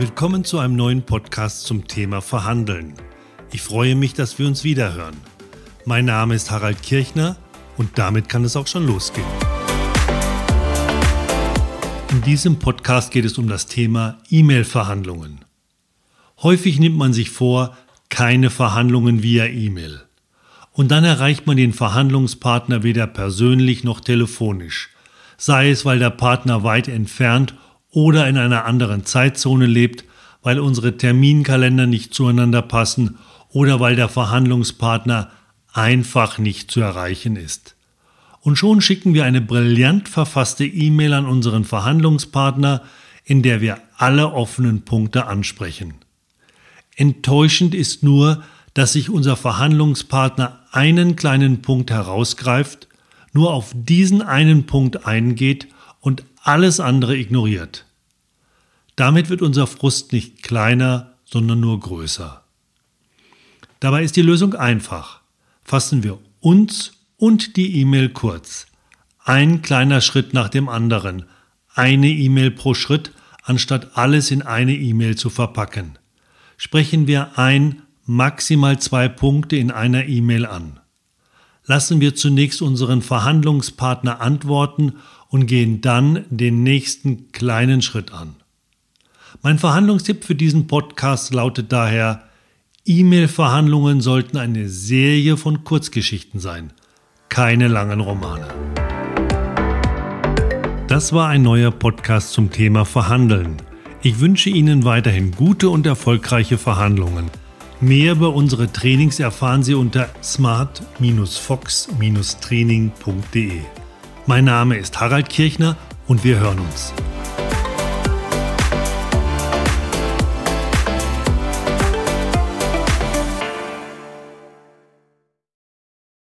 Willkommen zu einem neuen Podcast zum Thema Verhandeln. Ich freue mich, dass wir uns wiederhören. Mein Name ist Harald Kirchner und damit kann es auch schon losgehen. In diesem Podcast geht es um das Thema E-Mail-Verhandlungen. Häufig nimmt man sich vor, keine Verhandlungen via E-Mail. Und dann erreicht man den Verhandlungspartner weder persönlich noch telefonisch, sei es weil der Partner weit entfernt oder in einer anderen Zeitzone lebt, weil unsere Terminkalender nicht zueinander passen oder weil der Verhandlungspartner einfach nicht zu erreichen ist. Und schon schicken wir eine brillant verfasste E-Mail an unseren Verhandlungspartner, in der wir alle offenen Punkte ansprechen. Enttäuschend ist nur, dass sich unser Verhandlungspartner einen kleinen Punkt herausgreift, nur auf diesen einen Punkt eingeht und alles andere ignoriert. Damit wird unser Frust nicht kleiner, sondern nur größer. Dabei ist die Lösung einfach. Fassen wir uns und die E-Mail kurz. Ein kleiner Schritt nach dem anderen. Eine E-Mail pro Schritt, anstatt alles in eine E-Mail zu verpacken. Sprechen wir ein, maximal zwei Punkte in einer E-Mail an. Lassen wir zunächst unseren Verhandlungspartner antworten und gehen dann den nächsten kleinen Schritt an. Mein Verhandlungstipp für diesen Podcast lautet daher, E-Mail-Verhandlungen sollten eine Serie von Kurzgeschichten sein, keine langen Romane. Das war ein neuer Podcast zum Thema Verhandeln. Ich wünsche Ihnen weiterhin gute und erfolgreiche Verhandlungen. Mehr über unsere Trainings erfahren Sie unter smart-fox-training.de. Mein Name ist Harald Kirchner und wir hören uns.